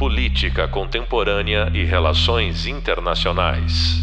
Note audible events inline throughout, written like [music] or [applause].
Política Contemporânea e Relações Internacionais.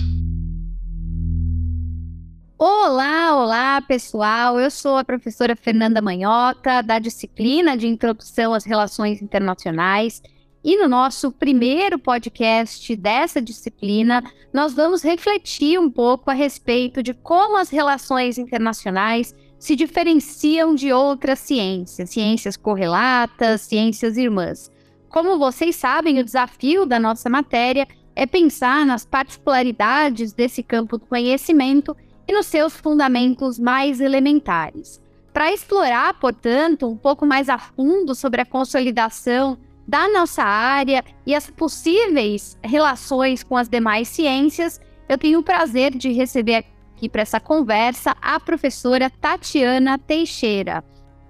Olá, olá pessoal. Eu sou a professora Fernanda Manhota, da disciplina de Introdução às Relações Internacionais. E no nosso primeiro podcast dessa disciplina, nós vamos refletir um pouco a respeito de como as relações internacionais se diferenciam de outras ciências, ciências correlatas, ciências irmãs. Como vocês sabem, o desafio da nossa matéria é pensar nas particularidades desse campo do conhecimento e nos seus fundamentos mais elementares. Para explorar, portanto, um pouco mais a fundo sobre a consolidação da nossa área e as possíveis relações com as demais ciências, eu tenho o prazer de receber aqui para essa conversa a professora Tatiana Teixeira.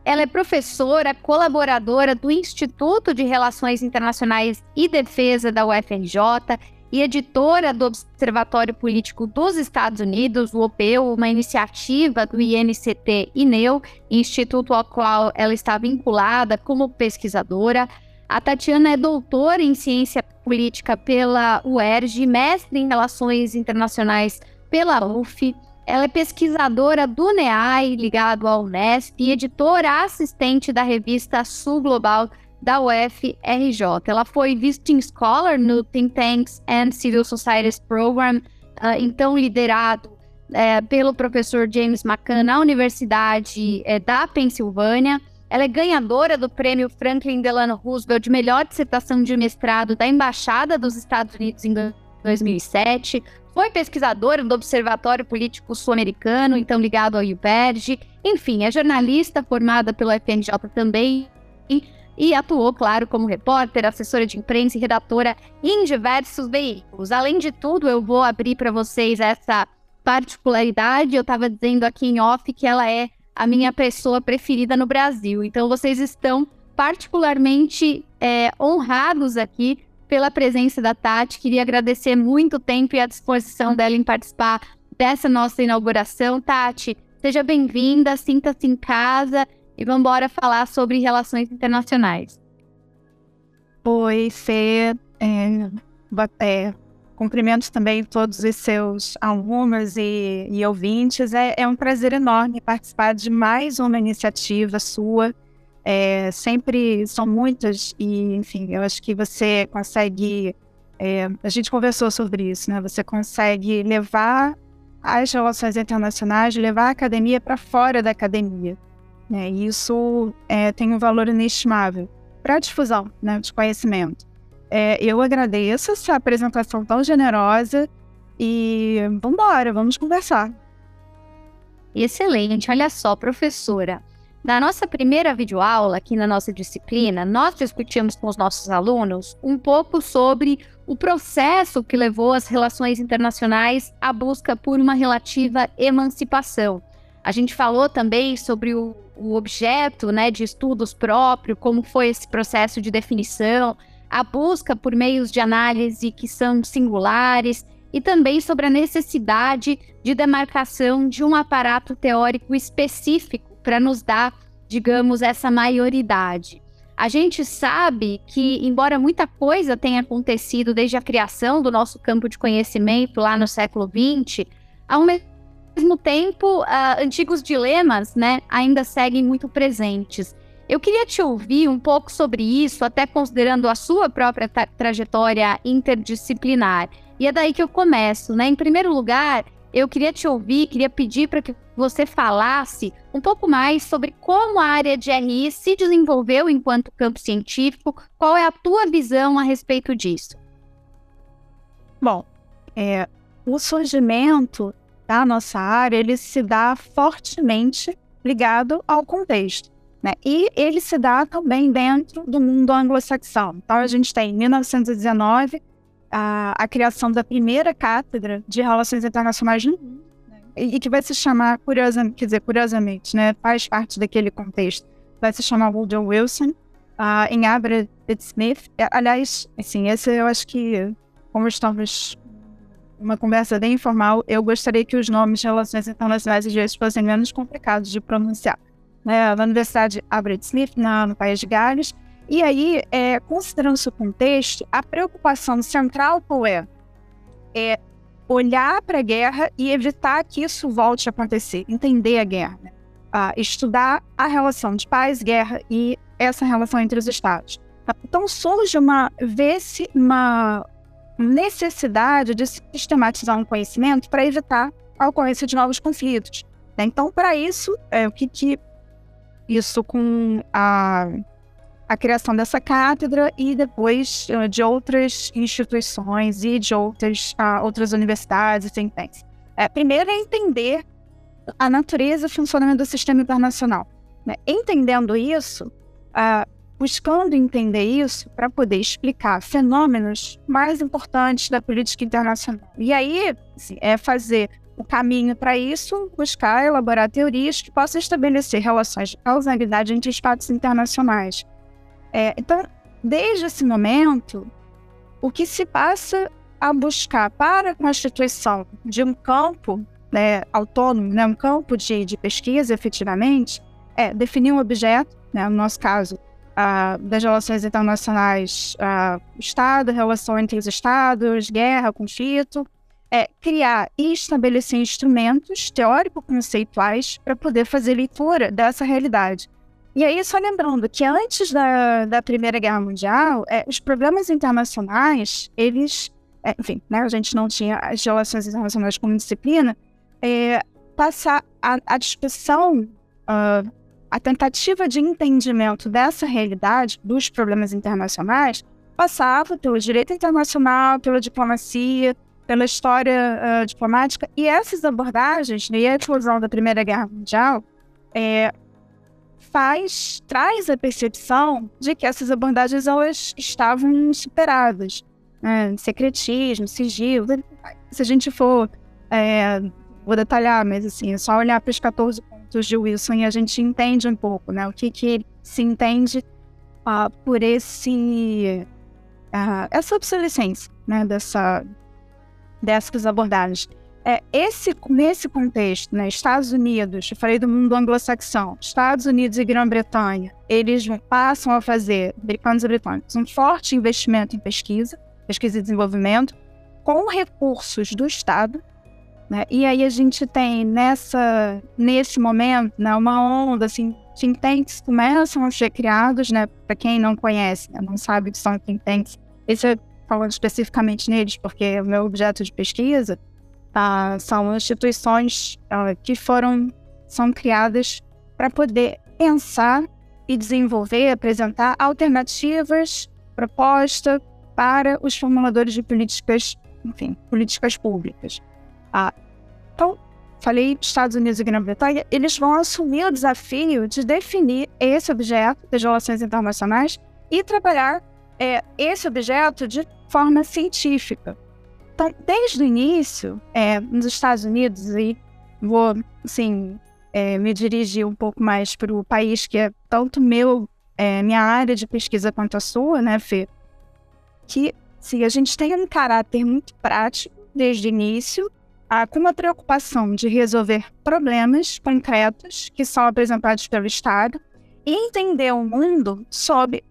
Ela é professora colaboradora do Instituto de Relações Internacionais e Defesa da UFRJ e editora do Observatório Político dos Estados Unidos, o OPEU, uma iniciativa do INCT INEU, instituto ao qual ela está vinculada como pesquisadora. A Tatiana é doutora em ciência política pela UERJ, mestre em relações internacionais pela UF, ela é pesquisadora do NEAI, ligado ao Unesp, e editora assistente da revista Sul Global da UFRJ. Ela foi Visiting Scholar no Think Tanks and Civil Societies Program, uh, então liderado uh, pelo professor James McCann na Universidade uh, da Pensilvânia. Ela é ganhadora do prêmio Franklin Delano Roosevelt de melhor dissertação de mestrado da Embaixada dos Estados Unidos em 2007. Foi pesquisadora do Observatório Político Sul-Americano, então ligado ao IUPERJ. Enfim, é jornalista formada pelo FNJ também e atuou, claro, como repórter, assessora de imprensa e redatora em diversos veículos. Além de tudo, eu vou abrir para vocês essa particularidade. Eu estava dizendo aqui em off que ela é a minha pessoa preferida no Brasil. Então, vocês estão particularmente é, honrados aqui pela presença da Tati. Queria agradecer muito o tempo e a disposição dela em participar dessa nossa inauguração. Tati, seja bem-vinda, sinta-se em casa e vamos embora falar sobre relações internacionais. Oi, Fê. É, é, cumprimentos também todos os seus alunos e, e ouvintes. É, é um prazer enorme participar de mais uma iniciativa sua é, sempre são muitas e, enfim, eu acho que você consegue. É, a gente conversou sobre isso, né? Você consegue levar as relações internacionais, levar a academia para fora da academia. Né? E isso é, tem um valor inestimável para a difusão né, de conhecimento. É, eu agradeço essa apresentação tão generosa e vamos embora, vamos conversar. Excelente, olha só, professora. Na nossa primeira videoaula, aqui na nossa disciplina, nós discutimos com os nossos alunos um pouco sobre o processo que levou as relações internacionais à busca por uma relativa emancipação. A gente falou também sobre o, o objeto né, de estudos próprio, como foi esse processo de definição, a busca por meios de análise que são singulares e também sobre a necessidade de demarcação de um aparato teórico específico para nos dar, digamos, essa maioridade. A gente sabe que, embora muita coisa tenha acontecido desde a criação do nosso campo de conhecimento lá no século XX, ao mesmo tempo, uh, antigos dilemas né, ainda seguem muito presentes. Eu queria te ouvir um pouco sobre isso, até considerando a sua própria tra trajetória interdisciplinar. E é daí que eu começo, né? Em primeiro lugar, eu queria te ouvir, queria pedir para que você falasse um pouco mais sobre como a área de RI se desenvolveu enquanto campo científico, qual é a tua visão a respeito disso? Bom, é, o surgimento da nossa área, ele se dá fortemente ligado ao contexto. Né? E ele se dá também dentro do mundo anglo-saxão. Então, a gente tem, em 1919, a, a criação da primeira cátedra de Relações Internacionais no mundo? E, e, que vai se chamar, curiosamente, quer dizer, curiosamente, né, faz parte daquele contexto, vai se chamar Woodrow Wilson, uh, em Abra Smith. Aliás, assim, esse eu acho que, como estamos uma conversa bem informal, eu gostaria que os nomes de relações internacionais às vezes fossem menos complicados de pronunciar. Né, na Universidade Abraham Smith, na, no País de Gales, E aí, é, considerando esse contexto, a preocupação central qual é? É olhar para a guerra e evitar que isso volte a acontecer, entender a guerra, né? ah, estudar a relação de paz, guerra e essa relação entre os estados. Então surge uma vê-se uma necessidade de sistematizar um conhecimento para evitar a ocorrência de novos conflitos. Né? Então, para isso, é, o que, que isso com a, a criação dessa cátedra e depois uh, de outras instituições e de outras, uh, outras universidades e think tanks. É, primeiro é entender a natureza e o funcionamento do sistema internacional. Né? Entendendo isso, uh, buscando entender isso para poder explicar fenômenos mais importantes da política internacional. E aí assim, é fazer o caminho para isso, buscar elaborar teorias que possam estabelecer relações de causalidade entre espaços internacionais. É, então, desde esse momento, o que se passa a buscar para a constituição de um campo né, autônomo, né, um campo de, de pesquisa, efetivamente, é definir um objeto, né, no nosso caso, das relações internacionais, Estado, relação entre os Estados, guerra, conflito, é criar e estabelecer instrumentos teórico-conceituais para poder fazer leitura dessa realidade. E aí, só lembrando que antes da, da Primeira Guerra Mundial, é, os problemas internacionais, eles, é, enfim, né, a gente não tinha as relações internacionais como disciplina, é, passar a, a discussão, uh, a tentativa de entendimento dessa realidade, dos problemas internacionais, passava pelo direito internacional, pela diplomacia, pela história uh, diplomática, e essas abordagens, né, e a explosão da Primeira Guerra Mundial, é, faz, traz a percepção de que essas abordagens elas estavam superadas. Né? Secretismo, sigilo, se a gente for é, vou detalhar, mas assim, é só olhar para os 14 pontos de Wilson e a gente entende um pouco, né? O que, que se entende uh, por esse uh, essa obsolescência, né? Dessa dessas abordagens. É, esse, nesse contexto, né, Estados Unidos, eu falei do mundo anglo-saxão, Estados Unidos e Grã-Bretanha, eles passam a fazer, americanos e britânicos, um forte investimento em pesquisa, pesquisa e desenvolvimento, com recursos do Estado, né? E aí a gente tem nessa, nesse momento né, uma onda, assim, think tanks começam a ser criados, né? Para quem não conhece, né, não sabe o que são think tanks, esse é falando especificamente neles, porque é o meu objeto de pesquisa, tá, são instituições uh, que foram, são criadas para poder pensar e desenvolver, apresentar alternativas, proposta para os formuladores de políticas, enfim, políticas públicas. Ah, então, falei Estados Unidos e Grã-Bretanha, eles vão assumir o desafio de definir esse objeto das relações internacionais e trabalhar é, esse objeto de forma científica. Então, desde o início, é, nos Estados Unidos, e vou, assim, é, me dirigir um pouco mais para o país que é tanto meu, é, minha área de pesquisa quanto a sua, né, Fê? Que, sim, a gente tem um caráter muito prático desde o início, ah, com uma preocupação de resolver problemas concretos que são apresentados pelo Estado e entender o mundo sob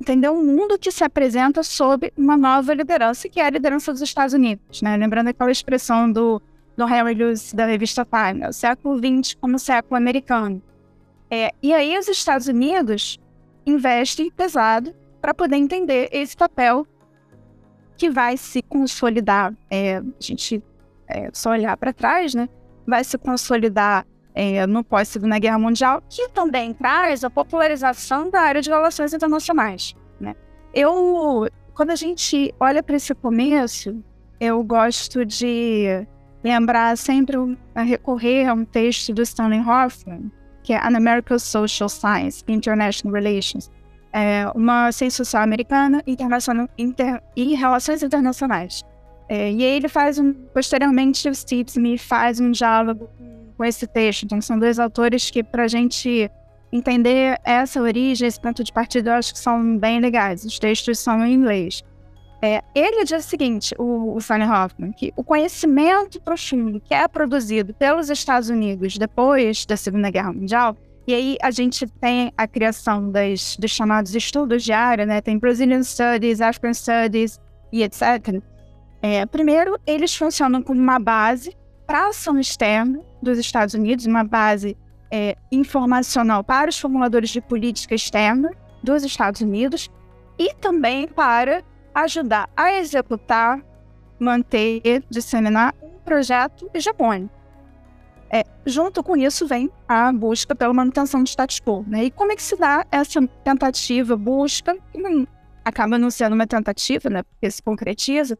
entender o mundo que se apresenta sob uma nova liderança, que é a liderança dos Estados Unidos, né? Lembrando aquela expressão do, do Henry Lewis da revista Time, né? o século XX como século americano. É, e aí os Estados Unidos investem pesado para poder entender esse papel que vai se consolidar. É, a gente é só olhar para trás, né? Vai se consolidar é, no pós-Segunda Guerra Mundial, que também traz a popularização da área de relações internacionais. Né? Eu, quando a gente olha para esse começo, eu gosto de lembrar sempre, a recorrer a um texto do Stanley Hoffman, que é An American Social Science, International Relations, é uma ciência social americana internacional, inter, e relações internacionais. É, e aí ele faz um, posteriormente o Steve Smith faz um diálogo com esse texto. Então são dois autores que para a gente entender essa origem, esse ponto de partida, eu acho que são bem legais. Os textos são em inglês. É, ele diz o seguinte, o, o Sonny Hoffman, que o conhecimento profundo que é produzido pelos Estados Unidos depois da Segunda Guerra Mundial, E aí a gente tem a criação das, dos chamados estudos de área, né? Tem Brazilian Studies, African Studies e etc. É, primeiro, eles funcionam como uma base para ação externa dos Estados Unidos, uma base é, informacional para os formuladores de política externa dos Estados Unidos e também para ajudar a executar, manter, disseminar um projeto hegemônico. É, junto com isso vem a busca pela manutenção do status quo. Né? E como é que se dá essa tentativa, busca, que acaba não sendo uma tentativa, né, porque se concretiza,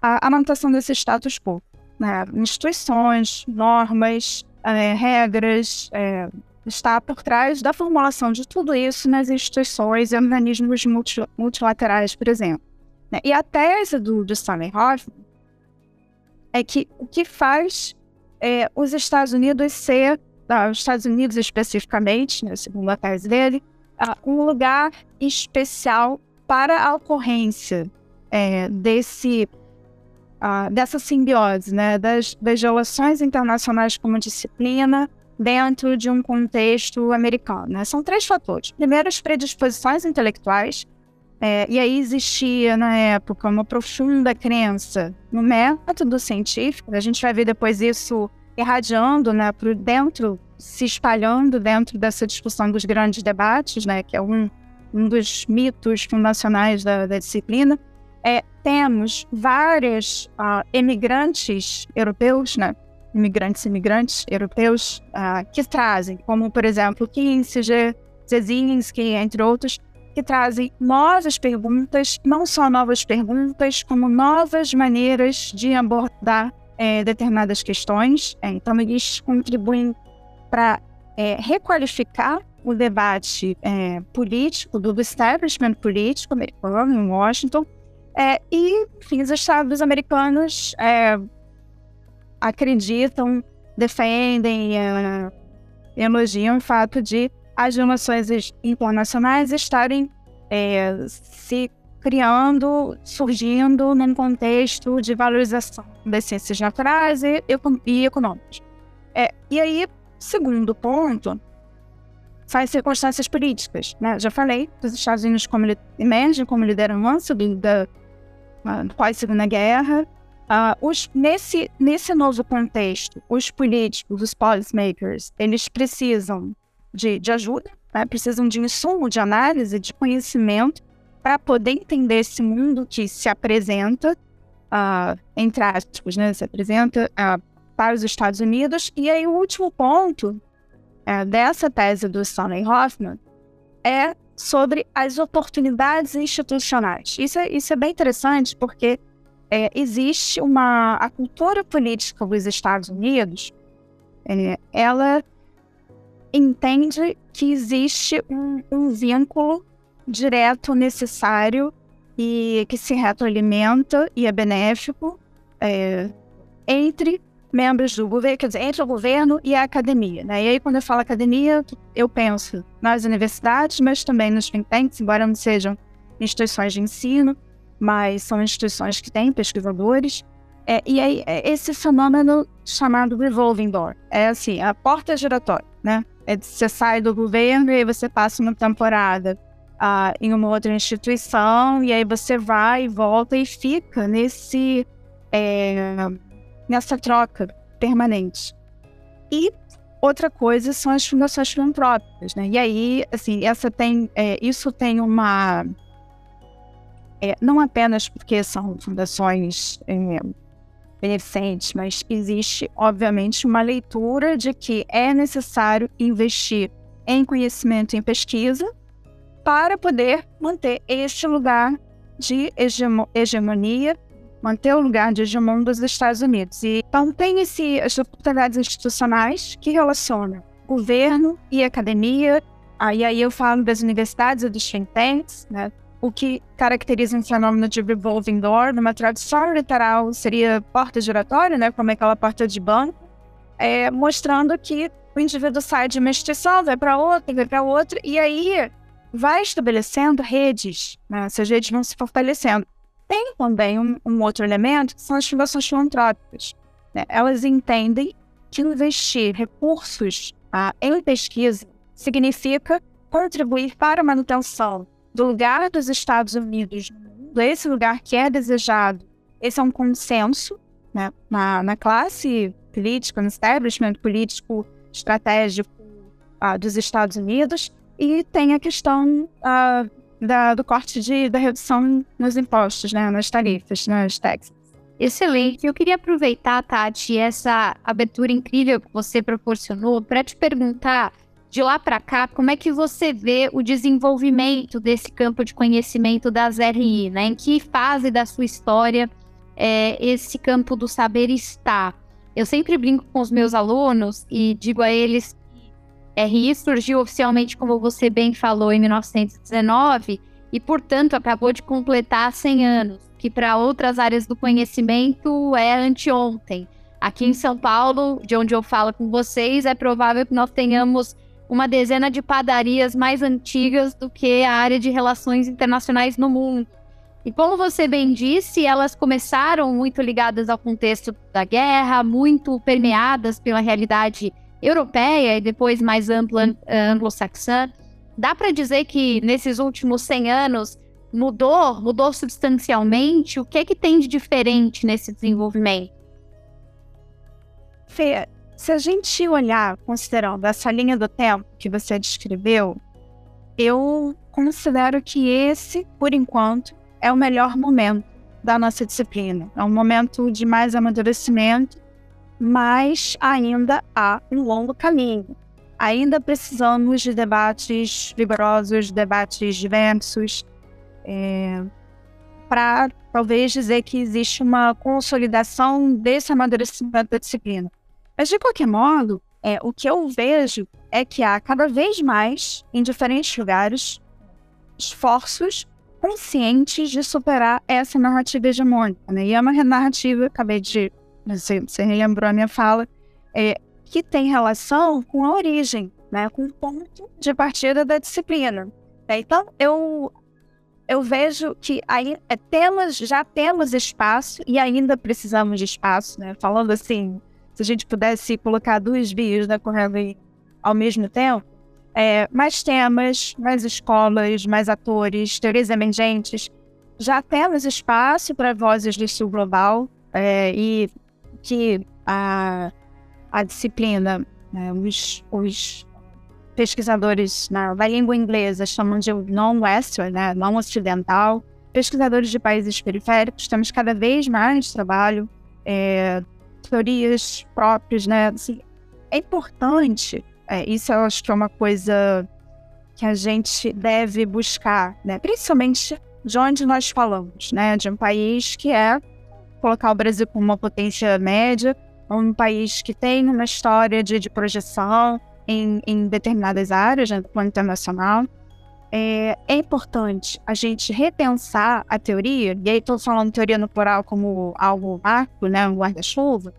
a, a manutenção desse status quo? Né? Instituições, normas, é, regras, é, está por trás da formulação de tudo isso nas instituições e organismos multi, multilaterais, por exemplo. Né? E a tese do, do Stanley Hoffman é que o que faz é, os Estados Unidos ser, ah, os Estados Unidos especificamente, né, segundo a tese dele, ah, um lugar especial para a ocorrência é, desse ah, dessa simbiose, né, das, das relações internacionais como disciplina dentro de um contexto americano. Né? São três fatores. Primeiro, as predisposições intelectuais, é, e aí existia na época uma profunda crença no método científico. A gente vai ver depois isso irradiando, né, por dentro, se espalhando dentro dessa discussão dos grandes debates, né, que é um, um dos mitos fundacionais da, da disciplina. É, temos vários uh, ah, emigrantes europeus, né, imigrantes imigrantes europeus uh, que trazem, como por exemplo Kissinger, Zezinski, entre outros, que trazem novas perguntas, não só novas perguntas, como novas maneiras de abordar é, determinadas questões. É, então, eles contribuem para é, requalificar o debate é, político, do establishment político americano em Washington. É, e, enfim, os Estados americanos é, acreditam, defendem, elogiam o fato de as relações internacionais estarem é, se criando, surgindo num contexto de valorização das ciências naturais e, e econômicas. É, e aí, segundo ponto, faz circunstâncias políticas. Né? Já falei, os Estados Unidos como, emergem como liderança da pós-segunda guerra. Uh, os, nesse, nesse novo contexto, os políticos, os policymakers, eles precisam de, de ajuda, né? precisam de insumo de análise, de conhecimento, para poder entender esse mundo que se apresenta, uh, entre aspas, né? se apresenta uh, para os Estados Unidos. E aí, o último ponto uh, dessa tese do Stanley Hoffman é sobre as oportunidades institucionais. Isso é, isso é bem interessante porque é, existe uma a cultura política dos Estados Unidos, é, ela entende que existe um, um vínculo direto necessário e que se retroalimenta e é benéfico é, entre membros do governo, quer dizer, entre o governo e a academia. Né? E aí, quando eu falo academia, eu penso nas universidades, mas também nos think tanks, embora não sejam instituições de ensino, mas são instituições que têm pesquisadores. É, e aí, é esse fenômeno chamado revolving door é assim, a porta giratória, né? É, você sai do governo e aí você passa uma temporada uh, em uma outra instituição, e aí você vai volta e fica nesse, é, nessa troca permanente. E outra coisa são as fundações filantrópicas, né? E aí, assim, essa tem, é, isso tem uma... É, não apenas porque são fundações é, beneficentes, mas existe, obviamente, uma leitura de que é necessário investir em conhecimento e em pesquisa para poder manter este lugar de hegemo hegemonia, manter o lugar de hegemon dos Estados Unidos. E, então, tem esse, as oportunidades institucionais que relacionam governo e academia, aí, aí eu falo das universidades e dos think tanks, né? o que caracteriza um fenômeno de revolving door, numa tradução literal seria porta giratória, né, como aquela porta de banco, é, mostrando que o indivíduo sai de uma instituição, vai para outra, vai para outra, e aí vai estabelecendo redes, né, essas redes vão se fortalecendo. Tem também um, um outro elemento, que são as fundações filantrópicas. Né? Elas entendem que investir recursos ah, em pesquisa significa contribuir para a manutenção do lugar dos Estados Unidos no mundo, esse lugar que é desejado. Esse é um consenso né, na, na classe política, no establishment político estratégico uh, dos Estados Unidos, e tem a questão uh, da, do corte de, da redução nos impostos, né, nas tarifas, nas taxas. Excelente. Eu queria aproveitar, Tati, essa abertura incrível que você proporcionou para te perguntar de lá para cá, como é que você vê o desenvolvimento desse campo de conhecimento das RI, né? Em que fase da sua história é, esse campo do saber está? Eu sempre brinco com os meus alunos e digo a eles RI surgiu oficialmente, como você bem falou, em 1919 e, portanto, acabou de completar 100 anos que para outras áreas do conhecimento é anteontem. Aqui em São Paulo, de onde eu falo com vocês, é provável que nós tenhamos uma dezena de padarias mais antigas do que a área de relações internacionais no mundo. E como você bem disse, elas começaram muito ligadas ao contexto da guerra, muito permeadas pela realidade europeia e depois mais ampla anglo-saxã. Dá para dizer que nesses últimos 100 anos mudou, mudou substancialmente? O que é que tem de diferente nesse desenvolvimento? Fê, se a gente olhar considerando essa linha do tempo que você descreveu, eu considero que esse, por enquanto, é o melhor momento da nossa disciplina. É um momento de mais amadurecimento, mas ainda há um longo caminho. Ainda precisamos de debates vigorosos, debates diversos, é, para talvez dizer que existe uma consolidação desse amadurecimento da disciplina. Mas, de qualquer modo, é, o que eu vejo é que há cada vez mais, em diferentes lugares, esforços conscientes de superar essa narrativa hegemônica. Né? E é uma narrativa, acabei de. Você, você lembrou a minha fala, é, que tem relação com a origem, né? com o ponto de partida da disciplina. Então, eu eu vejo que aí é, temos, já temos espaço e ainda precisamos de espaço, né? Falando assim, se a gente pudesse colocar duas vias né, correndo ao mesmo tempo, é, mais temas, mais escolas, mais atores, teorias emergentes, já temos espaço para vozes do sul global é, e que a, a disciplina, né, os, os pesquisadores na, língua inglesa chamam de non-western, né, não ocidental, pesquisadores de países periféricos, temos cada vez mais trabalho, é, teorias próprias, né, assim, é importante, é, isso eu acho que é uma coisa que a gente deve buscar, né, principalmente de onde nós falamos, né, de um país que é colocar o Brasil como uma potência média, um país que tem uma história de, de projeção, em, em determinadas áreas, né, do plano internacional, é, é, importante a gente repensar a teoria, e aí estou falando teoria no plural como algo macro, né, um guarda-chuva,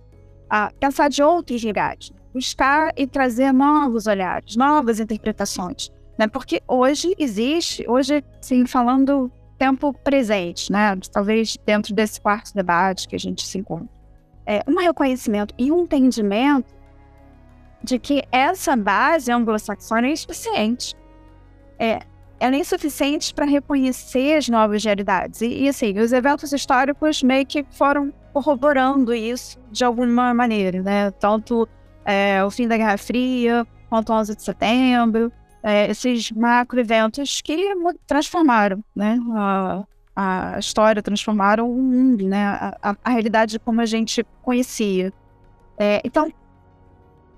pensar de outros lugares, buscar e trazer novos olhares, novas interpretações, né, porque hoje existe, hoje, sim, falando tempo presente, né, talvez dentro desse quarto debate que a gente se encontra, é, um reconhecimento e um entendimento de que essa base anglo-saxônica é insuficiente. É, ela é insuficiente para reconhecer as novas realidades. E, e, assim, os eventos históricos meio que foram corroborando isso de alguma maneira, né? Tanto é, o fim da Guerra Fria, quanto o 11 de setembro, é, esses macro-eventos que transformaram, né? A, a história, transformaram o mundo, né? A, a, realidade como a gente conhecia. É, então,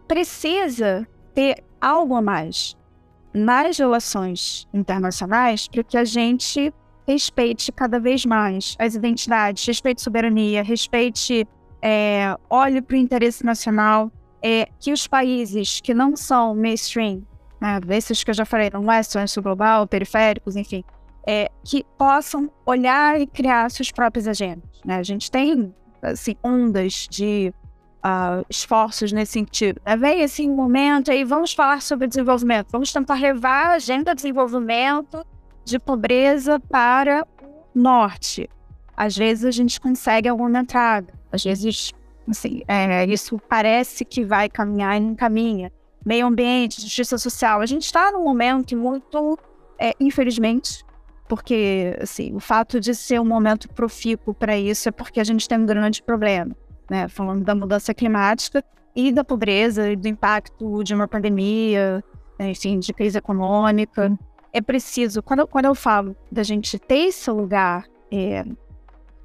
precisa ter algo a mais nas relações internacionais para que a gente respeite cada vez mais as identidades, respeite soberania, respeite, é, olhe para o interesse nacional, é, que os países que não são mainstream, né, esses que eu já falei, não western, sul global, periféricos, enfim, é, que possam olhar e criar suas próprias agendas. Né? A gente tem assim, ondas de uh, esforços nesse sentido. Né? Vem assim um momento aí, vamos falar sobre desenvolvimento, vamos tentar levar a agenda de desenvolvimento de pobreza para o norte. Às vezes a gente consegue alguma entrada, às vezes assim, é, isso parece que vai caminhar e não caminha. Meio ambiente, justiça social. A gente está num momento muito, é, infelizmente, porque assim, o fato de ser um momento profícuo para isso é porque a gente tem um grande problema, né? Falando da mudança climática e da pobreza e do impacto de uma pandemia, né? enfim, de crise econômica. É preciso, quando, quando eu falo da gente ter esse lugar é,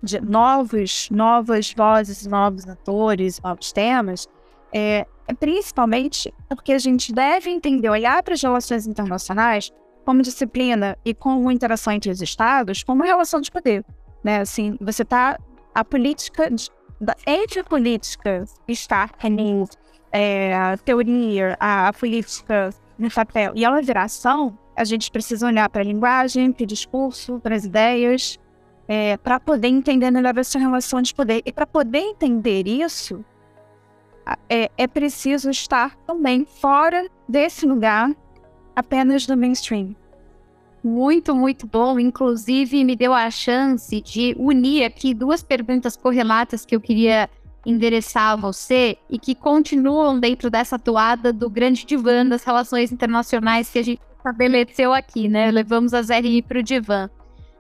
de novos, novas vozes, novos atores, novos temas, é principalmente porque a gente deve entender, olhar para as relações internacionais como disciplina e como interação entre os estados, como relação de poder, né? Assim, você tá a política da, entre a política está é, a teoria, a, a política no papel e a viração, a gente precisa olhar para a linguagem, para o discurso, para as ideias, é, para poder entender melhor essa relação de poder. E para poder entender isso, é, é preciso estar também fora desse lugar apenas do mainstream. Muito, muito bom. Inclusive, me deu a chance de unir aqui duas perguntas correlatas que eu queria endereçar a você e que continuam dentro dessa toada do grande divã das relações internacionais que a gente estabeleceu aqui, né? Levamos as RI para o divã.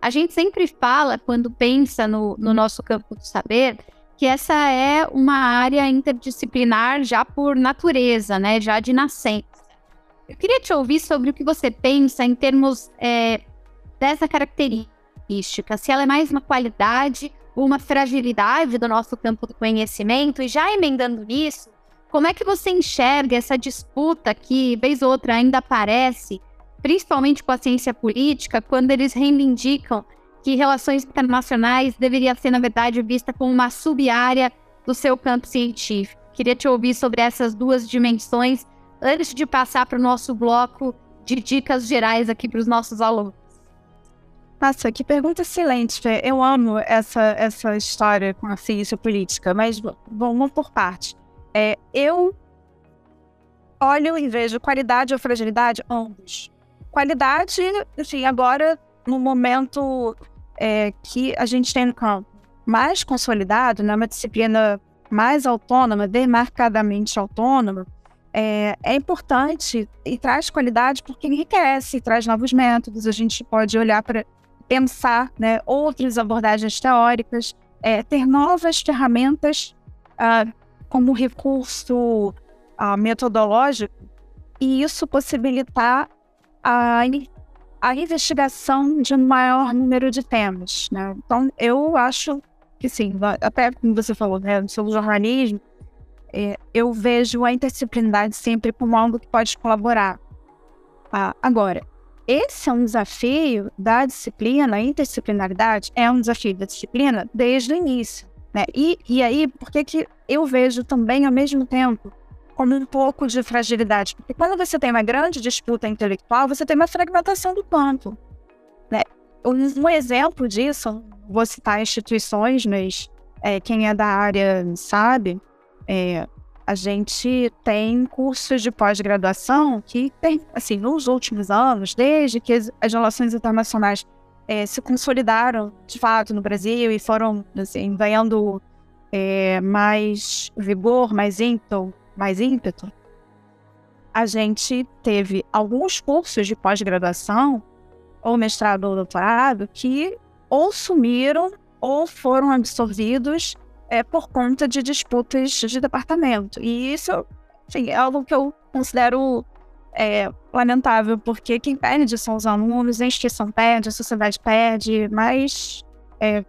A gente sempre fala, quando pensa no, no nosso campo do saber, que essa é uma área interdisciplinar já por natureza, né? Já de nascença. Eu queria te ouvir sobre o que você pensa em termos é, dessa característica, se ela é mais uma qualidade ou uma fragilidade do nosso campo do conhecimento, e já emendando nisso, como é que você enxerga essa disputa que, vez ou outra, ainda aparece principalmente com a ciência política, quando eles reivindicam que relações internacionais deveria ser, na verdade, vista como uma sub-área do seu campo científico. Queria te ouvir sobre essas duas dimensões antes de passar para o nosso bloco de dicas gerais aqui para os nossos alunos. Nossa, que pergunta excelente. Eu amo essa, essa história com a ciência política, mas vamos por parte. É, eu olho e vejo qualidade ou fragilidade, ambos qualidade, enfim, agora no momento é, que a gente tem no campo mais consolidado, né, uma disciplina mais autônoma, demarcadamente autônoma, é, é, importante e traz qualidade porque enriquece, traz novos métodos, a gente pode olhar para pensar né, outras abordagens teóricas, é, ter novas ferramentas ah, como recurso ah, metodológico e isso possibilitar a, a investigação de um maior número de temas. Né? Então, eu acho que sim, até como você falou, né, sobre jornalismo, é, eu vejo a interdisciplinaridade sempre como algo que pode colaborar. Ah, agora, esse é um desafio da disciplina, a interdisciplinaridade é um desafio da disciplina desde o início. Né? E, e aí, por que, que eu vejo também, ao mesmo tempo, como um pouco de fragilidade. Porque quando você tem uma grande disputa intelectual, você tem uma fragmentação do campo. Né? Um, exemplo disso, vou citar instituições, mas é, quem é da área sabe, é, a gente tem cursos de pós-graduação que tem, assim, nos últimos anos, desde que as, as relações internacionais é, se consolidaram de fato no Brasil e foram assim, ganhando é, mais vigor, mais ímpeto mais ímpeto, a gente teve alguns cursos de pós-graduação, ou mestrado ou doutorado, que ou sumiram ou foram absorvidos é, por conta de disputas de departamento. E isso enfim, é algo que eu considero é, lamentável, porque quem perde são os alunos, a instituição perde, a sociedade perde, mas, é,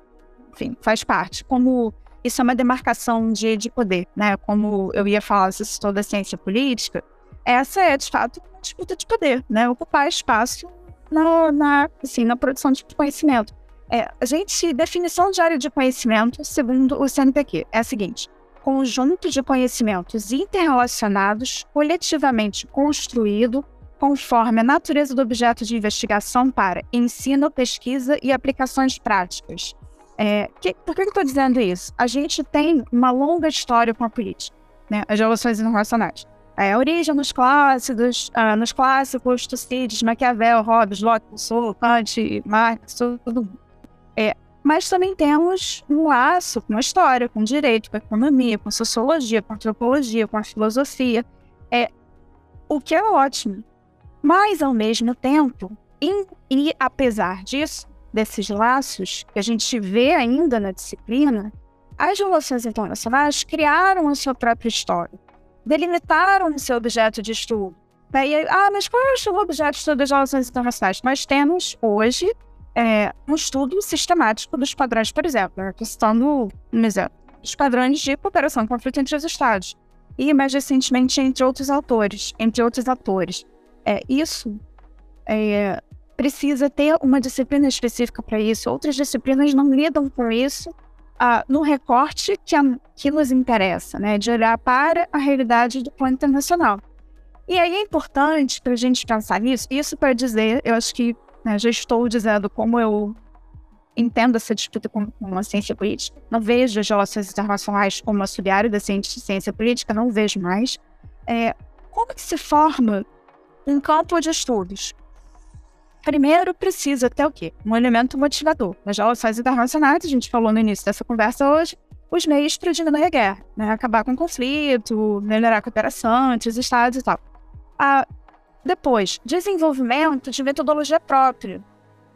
enfim, faz parte. Como isso é uma demarcação de, de poder, né? Como eu ia falar, se citou da ciência política, essa é, de fato, uma disputa de poder, né? Ocupar espaço na, na, assim, na produção de conhecimento. É, a gente, definição de área de conhecimento, segundo o CNPq, é a seguinte: conjunto de conhecimentos interrelacionados, coletivamente construído, conforme a natureza do objeto de investigação para ensino, pesquisa e aplicações práticas, é, que, por que eu estou dizendo isso? A gente tem uma longa história com a política, né? as relações internacionais. É, a origem nos clássicos, uh, nos clássicos, Tucídides, Maquiavel, Hobbes, Locke, Rousseau, Kant, Marx, tudo. É, mas também temos um laço com a história, com o direito, com a economia, com a sociologia, com a antropologia, com a filosofia. É, o que é ótimo. Mas, ao mesmo tempo, e, e apesar disso, desses laços que a gente vê ainda na disciplina, as relações internacionais criaram a sua própria história, delimitaram o seu objeto de estudo. E aí, ah, mas qual é o objeto de estudo das relações internacionais? Nós temos hoje é, um estudo sistemático dos padrões, por exemplo, né, citando um exemplo, os padrões de cooperação e conflito entre os Estados. E mais recentemente entre outros autores, entre outros atores. É, isso é, precisa ter uma disciplina específica para isso. Outras disciplinas não lidam com isso ah, no recorte que, a, que nos interessa, né? De olhar para a realidade do plano internacional. E aí é importante para a gente pensar nisso. Isso para dizer, eu acho que né, já estou dizendo como eu entendo essa disputa como uma ciência política. Não vejo as relações internacionais como auxiliar da ciência política, não vejo mais. É, como que se forma um campo de estudos? Primeiro, precisa ter o quê? Um elemento motivador. Nas relações internacionais, a gente falou no início dessa conversa hoje, os meios para diminuir a guerra, né? acabar com o conflito, melhorar a cooperação entre os estados e tal. Ah, depois, desenvolvimento de metodologia própria.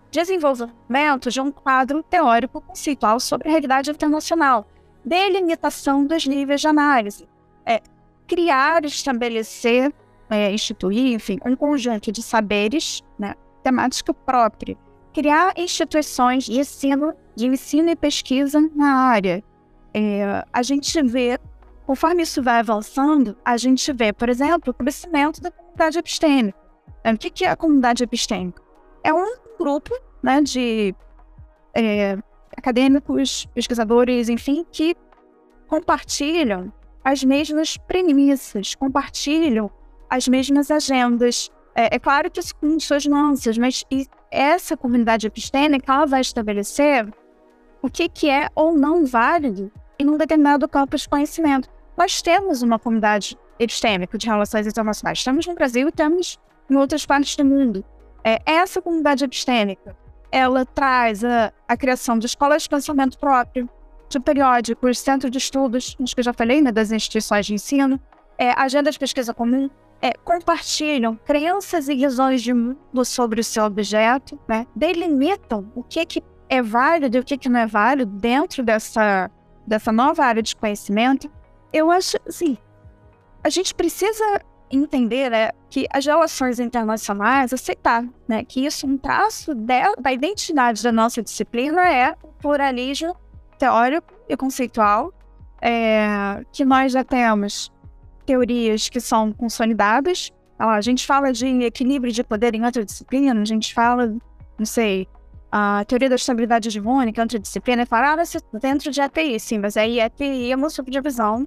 Desenvolvimento de um quadro teórico conceitual sobre a realidade internacional. Delimitação dos níveis de análise. É, criar, estabelecer, é, instituir, enfim, um conjunto de saberes, né, temática própria. Criar instituições de ensino, de ensino e pesquisa na área. É, a gente vê, conforme isso vai avançando, a gente vê, por exemplo, o crescimento da comunidade epistêmica. O que é a comunidade epistêmica? É um grupo né, de é, acadêmicos, pesquisadores, enfim, que compartilham as mesmas premissas, compartilham as mesmas agendas. É, é claro que isso com suas nuances, mas essa comunidade epistêmica ela vai estabelecer o que, que é ou não válido em um determinado campo de conhecimento. Nós temos uma comunidade epistêmica de relações internacionais. Estamos no Brasil e temos em outras partes do mundo. É, essa comunidade epistêmica, ela traz a, a criação de escolas de pensamento próprio, de periódicos, centros de estudos, acho que eu já falei, né, das instituições de ensino, é, agenda de pesquisa comum, é, compartilham crenças e visões de mundo sobre o seu objeto, né, delimitam o que, que é válido e o que, que não é válido dentro dessa, dessa nova área de conhecimento. Eu acho, assim, a gente precisa entender né, que as relações internacionais, aceitar né, que isso, um traço de, da identidade da nossa disciplina é o pluralismo teórico e conceitual, é, que nós já temos teorias que são consolidadas. A gente fala de equilíbrio de poder em outra disciplina, a gente fala, não sei, a teoria da estabilidade hegemônica, outra disciplina, é fala ah, dentro de ATI, sim, mas aí ATI é uma subdivisão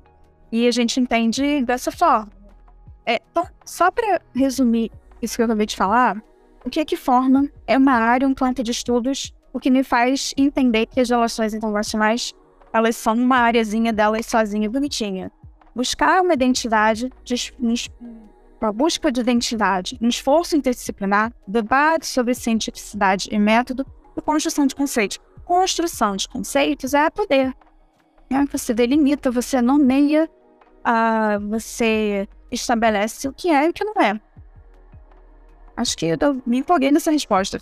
e a gente entende dessa forma. É, então, só para resumir isso que eu acabei de falar, o que é que forma é uma área, um campo de estudos, o que me faz entender que as relações internacionais, elas são uma áreazinha delas sozinha, bonitinha. Buscar uma identidade, uma busca de identidade, um esforço interdisciplinar, debate sobre cientificidade e método e construção de conceitos. Construção de conceitos é poder. É, você delimita, você nomeia, uh, você estabelece o que é e o que não é. Acho que eu me empolguei nessa resposta.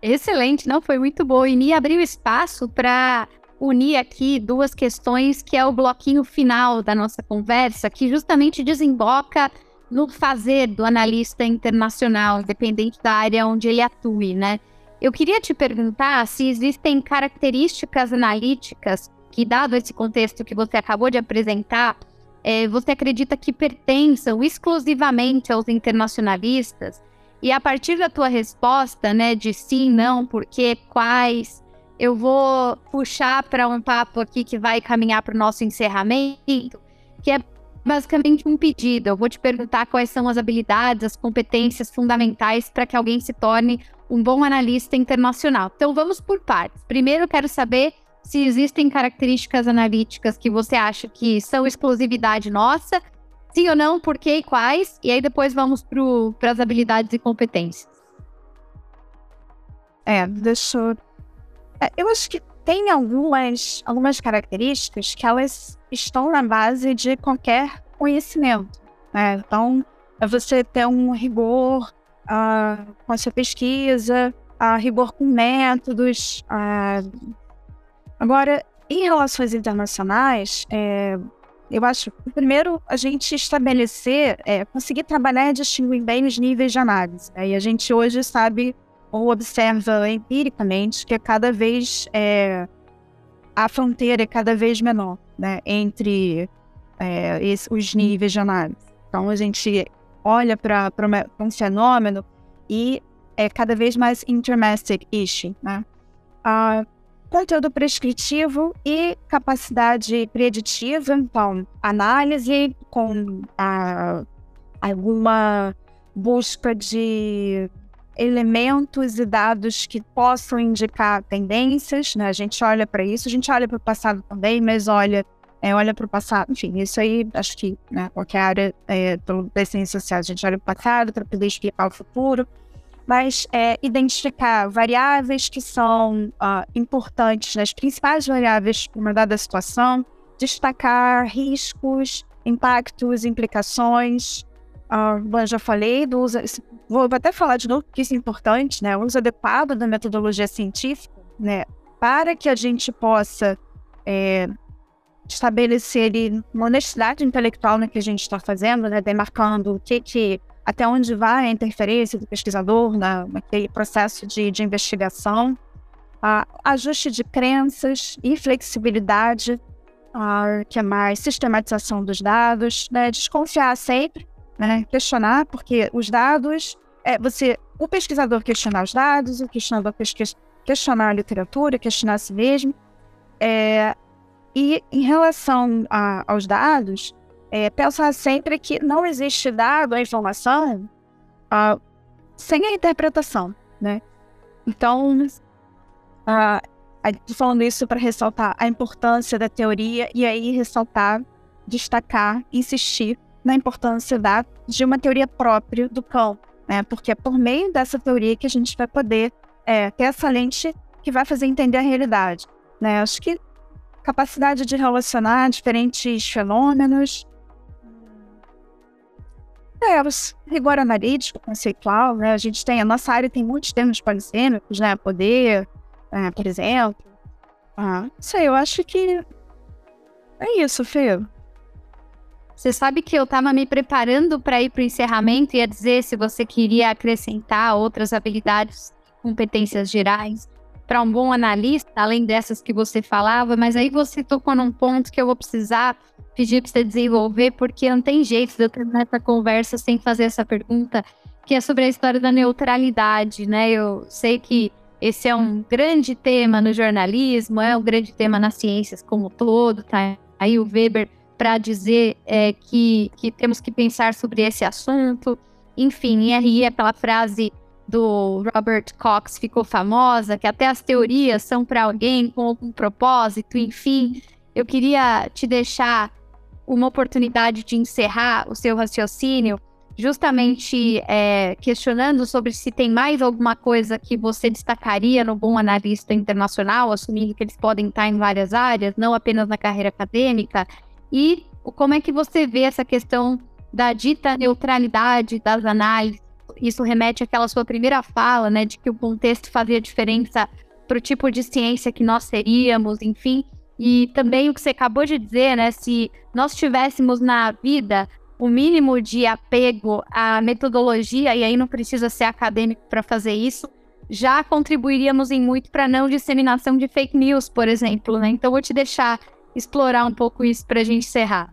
Excelente, não foi muito boa. E me abriu espaço para unir aqui duas questões que é o bloquinho final da nossa conversa, que justamente desemboca no fazer do analista internacional, independente da área onde ele atue, né? Eu queria te perguntar se existem características analíticas que, dado esse contexto que você acabou de apresentar, é, você acredita que pertençam exclusivamente aos internacionalistas? E a partir da tua resposta, né, de sim, não, por quê, quais, eu vou puxar para um papo aqui que vai caminhar para o nosso encerramento, que é basicamente um pedido. Eu vou te perguntar quais são as habilidades, as competências fundamentais para que alguém se torne um bom analista internacional. Então vamos por partes. Primeiro eu quero saber se existem características analíticas que você acha que são exclusividade nossa, sim ou não, por quê e quais, e aí depois vamos para as habilidades e competências. É, deixa eu... É, eu acho que tem algumas, algumas características que elas estão na base de qualquer conhecimento. Né? Então, é você ter um rigor uh, com a sua pesquisa, uh, rigor com métodos. Uh, agora, em relações internacionais, é, eu acho, primeiro, a gente estabelecer, é, conseguir trabalhar e distinguir bem os níveis de análise. Né? E a gente hoje sabe ou observa empiricamente que é cada vez é, a fronteira é cada vez menor né, entre é, esse, os níveis de análise. Então, a gente olha para um fenômeno e é cada vez mais intermestic issue, né? Ah, conteúdo prescritivo e capacidade preditiva, então, análise com ah, alguma busca de elementos e dados que possam indicar tendências, né? A gente olha para isso, a gente olha para o passado também, mas olha, é, olha para o passado, enfim, isso aí acho que né, qualquer área é, das ciências sociais, a gente olha para o passado para poder explicar o futuro mas é, identificar variáveis que são uh, importantes, né, as principais variáveis para uma dada situação, destacar riscos, impactos, implicações. Bom, já falei do uso, vou até falar de novo que isso é importante, né, o uso adequado da metodologia científica, né, para que a gente possa é, estabelecer uma honestidade intelectual no que a gente está fazendo, né, demarcando o que que até onde vai a interferência do pesquisador na, naquele processo de, de investigação, uh, ajuste de crenças e flexibilidade, uh, que é mais sistematização dos dados, né? desconfiar sempre, né? questionar, porque os dados, é você, o pesquisador questionar os dados, o questionador questionar a literatura, questionar a si mesmo, é, e em relação a, aos dados, é, pensar sempre que não existe dado a informação sem a interpretação, né? Então, uh, falando isso para ressaltar a importância da teoria e aí ressaltar, destacar, insistir na importância da, de uma teoria própria do campo, né? Porque é por meio dessa teoria que a gente vai poder é, ter essa lente que vai fazer entender a realidade, né? Acho que capacidade de relacionar diferentes fenômenos, é, rigor analítico, conceitual, né? A gente tem, a nossa área tem muitos termos polissêmicos, né? Poder, é, por exemplo. Ah, aí, eu acho que é isso, Fê. Você sabe que eu estava me preparando para ir para o encerramento e ia dizer se você queria acrescentar outras habilidades, competências gerais para um bom analista, além dessas que você falava, mas aí você tocou num ponto que eu vou precisar pedir para você desenvolver, porque não tem jeito de eu terminar essa conversa sem fazer essa pergunta, que é sobre a história da neutralidade, né? Eu sei que esse é um grande tema no jornalismo, é um grande tema nas ciências como um todo, tá? Aí o Weber para dizer é, que, que temos que pensar sobre esse assunto. Enfim, e aí aquela frase do Robert Cox ficou famosa, que até as teorias são para alguém com algum propósito, enfim. Eu queria te deixar uma oportunidade de encerrar o seu raciocínio, justamente é, questionando sobre se tem mais alguma coisa que você destacaria no bom analista internacional, assumindo que eles podem estar em várias áreas, não apenas na carreira acadêmica, e como é que você vê essa questão da dita neutralidade das análises. Isso remete àquela sua primeira fala, né, de que o contexto fazia diferença para o tipo de ciência que nós seríamos, enfim. E também o que você acabou de dizer, né? Se nós tivéssemos na vida o mínimo de apego à metodologia, e aí não precisa ser acadêmico para fazer isso, já contribuiríamos em muito para não disseminação de fake news, por exemplo, né? Então vou te deixar explorar um pouco isso para a gente encerrar.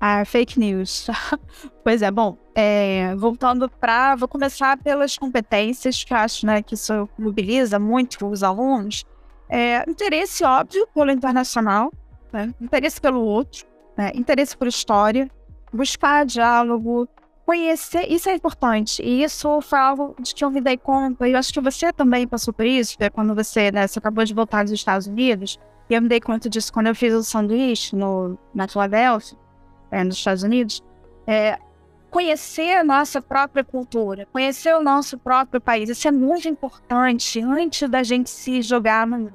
Ah, fake news. [laughs] pois é, bom, é, voltando para. Vou começar pelas competências, que acho né, que isso mobiliza muito os alunos. É, interesse óbvio pelo internacional, né? interesse pelo outro, né? interesse por história, buscar diálogo, conhecer, isso é importante. E isso foi algo de que eu me dei conta, e eu acho que você também passou por isso, né? quando você, né, você acabou de voltar dos Estados Unidos, e eu me dei conta disso quando eu fiz o sanduíche no, na Philadelphia, é, nos Estados Unidos. É, conhecer a nossa própria cultura, conhecer o nosso próprio país. Isso é muito importante antes da gente se jogar no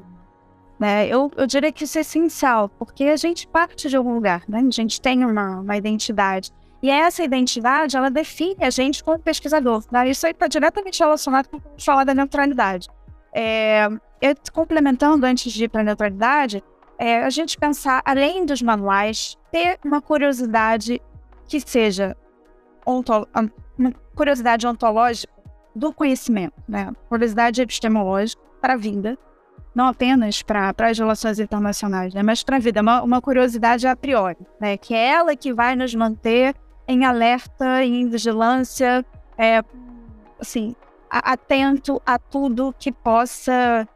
né? Eu, eu diria que isso é essencial, porque a gente parte de algum lugar, né? A gente tem uma, uma identidade. E essa identidade, ela define a gente como pesquisador. Né? Isso aí está diretamente relacionado com o falar da neutralidade. É, eu, complementando antes de ir para a neutralidade, é, a gente pensar, além dos manuais, ter uma curiosidade que seja uma curiosidade ontológica do conhecimento, né? curiosidade epistemológica para a vida, não apenas para as relações internacionais, né? mas para a vida, uma, uma curiosidade a priori, né? que é ela que vai nos manter em alerta, em vigilância, é, assim, atento a tudo que possa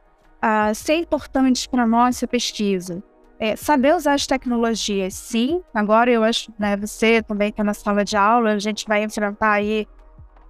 a, ser importante para a nossa pesquisa. É, saber usar as tecnologias, sim. Agora eu acho, né, você também está na sala de aula, a gente vai enfrentar aí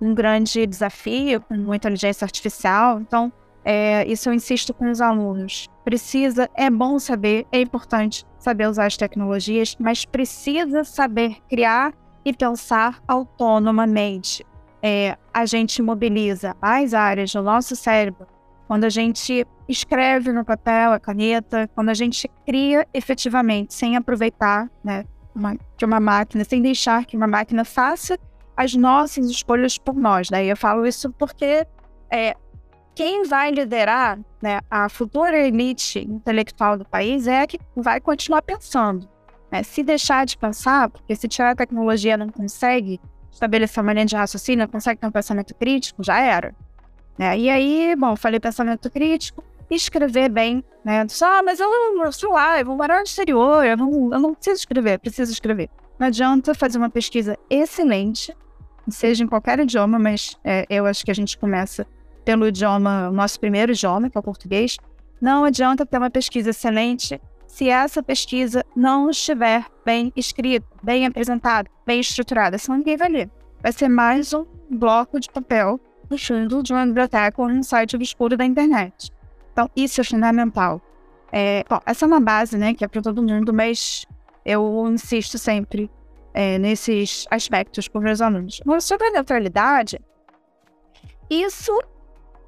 um grande desafio com a inteligência artificial. Então, é, isso eu insisto com os alunos. Precisa, é bom saber, é importante saber usar as tecnologias, mas precisa saber criar e pensar autonomamente. É, a gente mobiliza as áreas do nosso cérebro quando a gente escreve no papel, a caneta, quando a gente cria efetivamente, sem aproveitar né, uma, que uma máquina, sem deixar que uma máquina faça as nossas escolhas por nós. Né? eu falo isso porque é, quem vai liderar né, a futura elite intelectual do país é a que vai continuar pensando. Né? Se deixar de pensar, porque se tirar a tecnologia não consegue estabelecer uma linha de raciocínio, consegue ter um pensamento crítico, já era. Né? E aí, bom, falei pensamento crítico, escrever bem, né? Ah, mas eu não, sei lá, eu vou morar no exterior, eu não, eu não preciso escrever, preciso escrever. Não adianta fazer uma pesquisa excelente, seja em qualquer idioma, mas é, eu acho que a gente começa pelo idioma, o nosso primeiro idioma, que é o português. Não adianta ter uma pesquisa excelente se essa pesquisa não estiver bem escrita, bem apresentada, bem estruturada, senão ninguém vai ler. Vai ser mais um bloco de papel no fundo de uma biblioteca ou um site obscuro da internet. Então, isso é fundamental. É, bom, essa é uma base, né, que é para todo mundo, mas eu insisto sempre é, nesses aspectos com meus alunos. Mas sobre a neutralidade, isso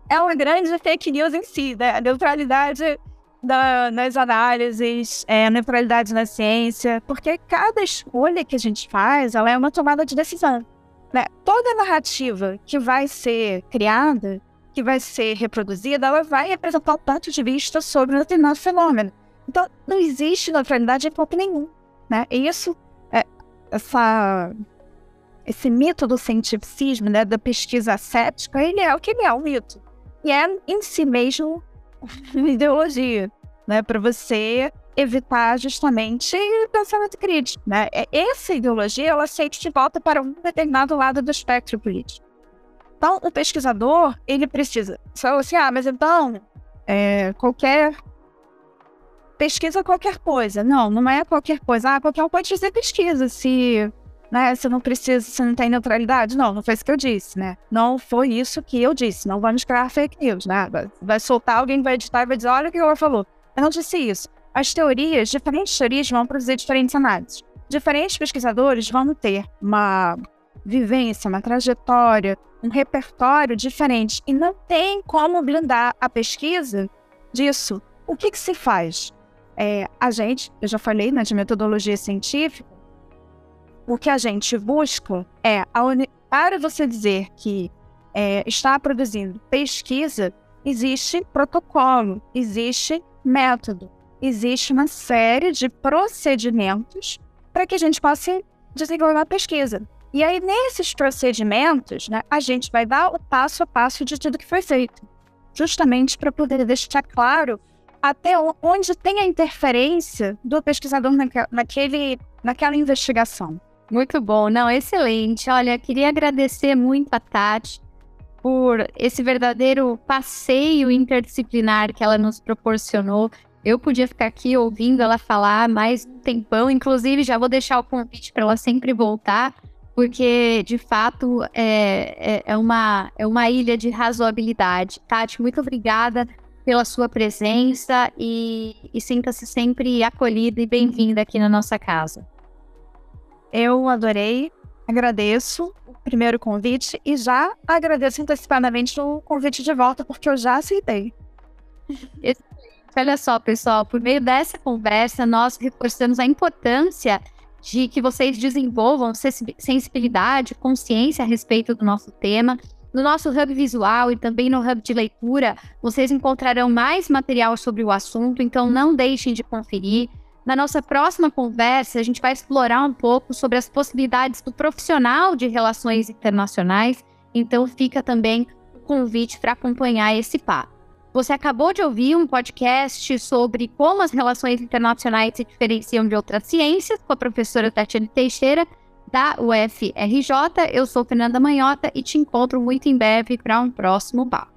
é uma grande fake news em si, né? A neutralidade da, nas análises, é, neutralidade na ciência, porque cada escolha que a gente faz, ela é uma tomada de decisão. Né? Toda narrativa que vai ser criada, que vai ser reproduzida, ela vai representar um ponto de vista sobre um determinado fenômeno. Então, não existe neutralidade em ponto nenhum. Né? E isso, é, essa, esse mito do cientificismo, né, da pesquisa cética, ele é o que ele é, um mito. E é em si mesmo [laughs] ideologia, né, para você evitar justamente o pensamento crítico, né? É, essa ideologia, ela sempre te volta para um determinado lado do espectro político. Então, o pesquisador, ele precisa, só assim, ah, mas então, é, qualquer pesquisa qualquer coisa. Não, não é qualquer coisa. Ah, qualquer um pode fazer pesquisa se né? Você não precisa, você não tem neutralidade. Não, não foi isso que eu disse, né? Não foi isso que eu disse. Não vamos criar fake news, né? Vai soltar, alguém vai editar e vai dizer, olha o que ela falou. Eu não disse isso. As teorias, diferentes teorias vão produzir diferentes análises. Diferentes pesquisadores vão ter uma vivência, uma trajetória, um repertório diferente. E não tem como blindar a pesquisa disso. O que, que se faz? É, a gente, eu já falei né, de metodologia científica, o que a gente busca é, para você dizer que é, está produzindo pesquisa, existe protocolo, existe método, existe uma série de procedimentos para que a gente possa desenvolver a pesquisa. E aí, nesses procedimentos, né, a gente vai dar o passo a passo de tudo que foi feito, justamente para poder deixar claro até onde tem a interferência do pesquisador naquele, naquela investigação. Muito bom, não, excelente. Olha, queria agradecer muito a Tati por esse verdadeiro passeio interdisciplinar que ela nos proporcionou. Eu podia ficar aqui ouvindo ela falar mais um tempão, inclusive já vou deixar o convite para ela sempre voltar, porque de fato é, é, é, uma, é uma ilha de razoabilidade. Tati, muito obrigada pela sua presença e, e sinta-se sempre acolhida e bem-vinda aqui na nossa casa. Eu adorei, agradeço o primeiro convite e já agradeço antecipadamente o convite de volta, porque eu já aceitei. [laughs] Olha só, pessoal, por meio dessa conversa, nós reforçamos a importância de que vocês desenvolvam sensibilidade, consciência a respeito do nosso tema. No nosso hub visual e também no hub de leitura, vocês encontrarão mais material sobre o assunto, então não deixem de conferir. Na nossa próxima conversa, a gente vai explorar um pouco sobre as possibilidades do profissional de relações internacionais, então fica também o convite para acompanhar esse papo. Você acabou de ouvir um podcast sobre como as relações internacionais se diferenciam de outras ciências, com a professora Tatiana Teixeira, da UFRJ. Eu sou Fernanda Manhota e te encontro muito em breve para um próximo papo.